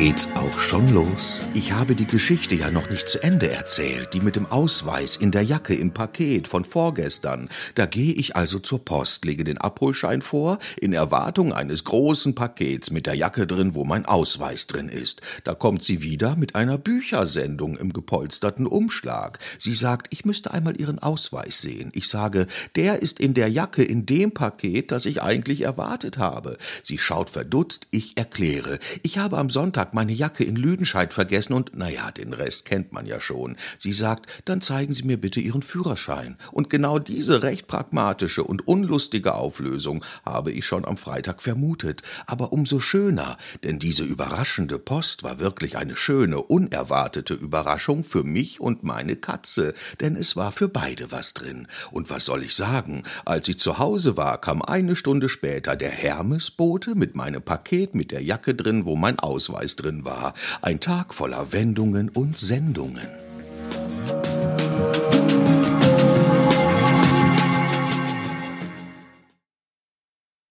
geht's auch schon los. Ich habe die Geschichte ja noch nicht zu Ende erzählt, die mit dem Ausweis in der Jacke im Paket von vorgestern. Da gehe ich also zur Post, lege den Abholschein vor, in Erwartung eines großen Pakets mit der Jacke drin, wo mein Ausweis drin ist. Da kommt sie wieder mit einer Büchersendung im gepolsterten Umschlag. Sie sagt, ich müsste einmal ihren Ausweis sehen. Ich sage, der ist in der Jacke in dem Paket, das ich eigentlich erwartet habe. Sie schaut verdutzt, ich erkläre, ich habe am Sonntag Tag meine Jacke in Lüdenscheid vergessen und, naja, den Rest kennt man ja schon. Sie sagt, dann zeigen Sie mir bitte Ihren Führerschein. Und genau diese recht pragmatische und unlustige Auflösung habe ich schon am Freitag vermutet. Aber umso schöner, denn diese überraschende Post war wirklich eine schöne, unerwartete Überraschung für mich und meine Katze, denn es war für beide was drin. Und was soll ich sagen? Als ich zu Hause war, kam eine Stunde später der Hermesbote mit meinem Paket mit der Jacke drin, wo mein Ausweis drin war. Ein Tag voller Wendungen und Sendungen.